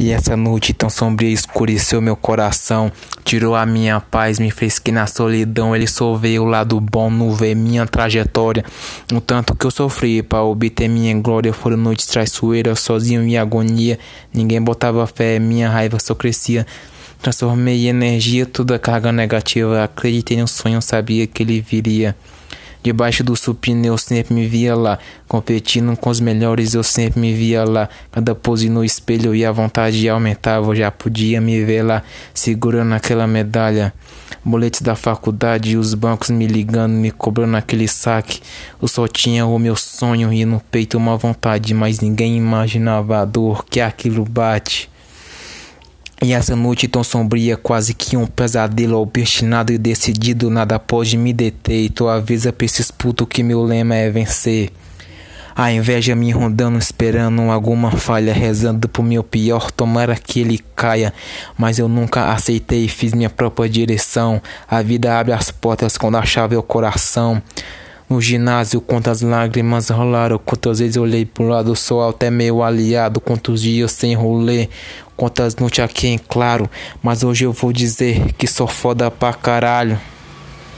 E essa noite tão sombria escureceu meu coração, tirou a minha paz, me fez que na solidão ele só vê o lado bom, não vê minha trajetória. O tanto que eu sofri para obter minha glória foram noites traiçoeiras, sozinho em agonia. Ninguém botava fé, minha raiva só crescia. Transformei em energia toda a carga negativa. Acreditei no sonho, sabia que ele viria. Debaixo do supino eu sempre me via lá, competindo com os melhores eu sempre me via lá. Cada pose no espelho e a vontade aumentava, eu já podia me ver lá, segurando aquela medalha. Boletes da faculdade e os bancos me ligando, me cobrando aquele saque. Eu só tinha o meu sonho e no peito uma vontade, mas ninguém imaginava a dor que aquilo bate. E essa noite tão sombria, quase que um pesadelo obstinado e decidido, nada pode me deter. E tu avisa pra esses putos que meu lema é vencer. A inveja me rondando, esperando alguma falha, rezando pro meu pior, tomara que ele caia. Mas eu nunca aceitei, fiz minha própria direção. A vida abre as portas quando a chave é o coração. No ginásio, quantas lágrimas rolaram, quantas vezes olhei pro lado, sou até meio aliado, quantos dias sem rolê, quantas noites aqui em claro, mas hoje eu vou dizer que sou foda pra caralho.